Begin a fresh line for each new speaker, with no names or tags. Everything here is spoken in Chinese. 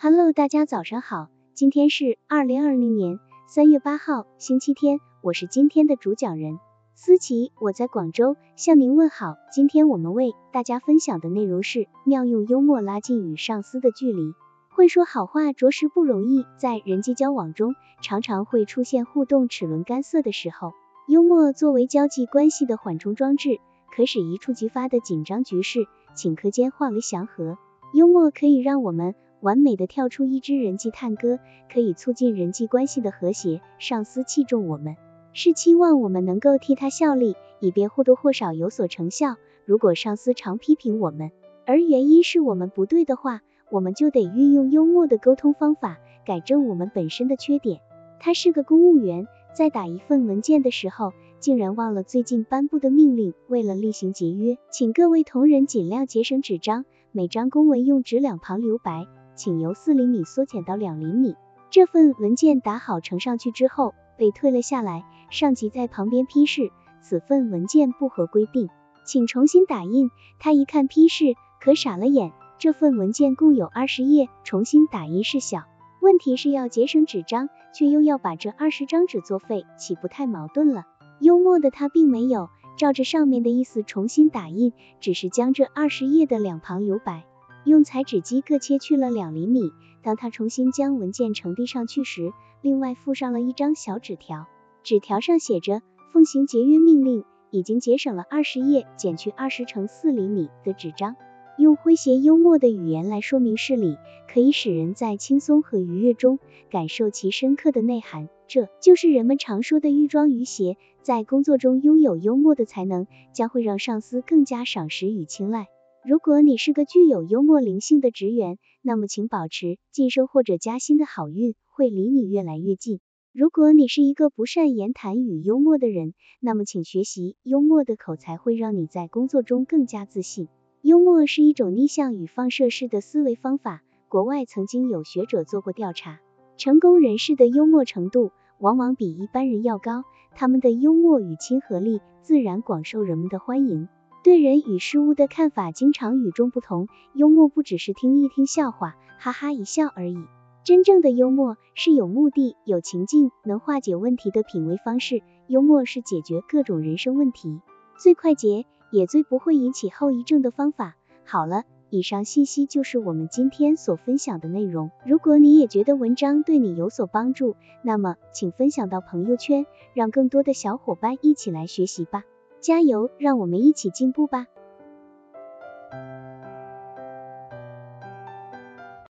Hello，大家早上好，今天是二零二零年三月八号，星期天，我是今天的主讲人思琪，我在广州向您问好。今天我们为大家分享的内容是妙用幽默拉近与上司的距离。会说好话着实不容易，在人际交往中，常常会出现互动齿轮干涩的时候。幽默作为交际关系的缓冲装置，可使一触即发的紧张局势顷刻间化为祥和。幽默可以让我们完美的跳出一支人际探戈，可以促进人际关系的和谐。上司器重我们，是期望我们能够替他效力，以便或多或少有所成效。如果上司常批评我们，而原因是我们不对的话，我们就得运用幽默的沟通方法，改正我们本身的缺点。他是个公务员。在打一份文件的时候，竟然忘了最近颁布的命令。为了厉行节约，请各位同仁尽量节省纸张，每张公文用纸两旁留白，请由四厘米缩减到两厘米。这份文件打好呈上去之后，被退了下来。上级在旁边批示，此份文件不合规定，请重新打印。他一看批示，可傻了眼，这份文件共有二十页，重新打印是小。问题是要节省纸张，却又要把这二十张纸作废，岂不太矛盾了？幽默的他并没有照着上面的意思重新打印，只是将这二十页的两旁留白，用裁纸机各切去了两厘米。当他重新将文件呈递上去时，另外附上了一张小纸条，纸条上写着：奉行节约命令，已经节省了二十页，减去二十乘四厘米的纸张。用诙谐幽默的语言来说明事理，可以使人在轻松和愉悦中感受其深刻的内涵。这就是人们常说的寓庄于谐。在工作中拥有幽默的才能，将会让上司更加赏识与青睐。如果你是个具有幽默灵性的职员，那么请保持晋升或者加薪的好运会离你越来越近。如果你是一个不善言谈与幽默的人，那么请学习幽默的口才，会让你在工作中更加自信。幽默是一种逆向与放射式的思维方法。国外曾经有学者做过调查，成功人士的幽默程度往往比一般人要高，他们的幽默与亲和力自然广受人们的欢迎。对人与事物的看法经常与众不同。幽默不只是听一听笑话，哈哈一笑而已。真正的幽默是有目的、有情境、能化解问题的品味方式。幽默是解决各种人生问题最快捷。也最不会引起后遗症的方法。好了，以上信息就是我们今天所分享的内容。如果你也觉得文章对你有所帮助，那么请分享到朋友圈，让更多的小伙伴一起来学习吧。加油，让我们一起进步吧。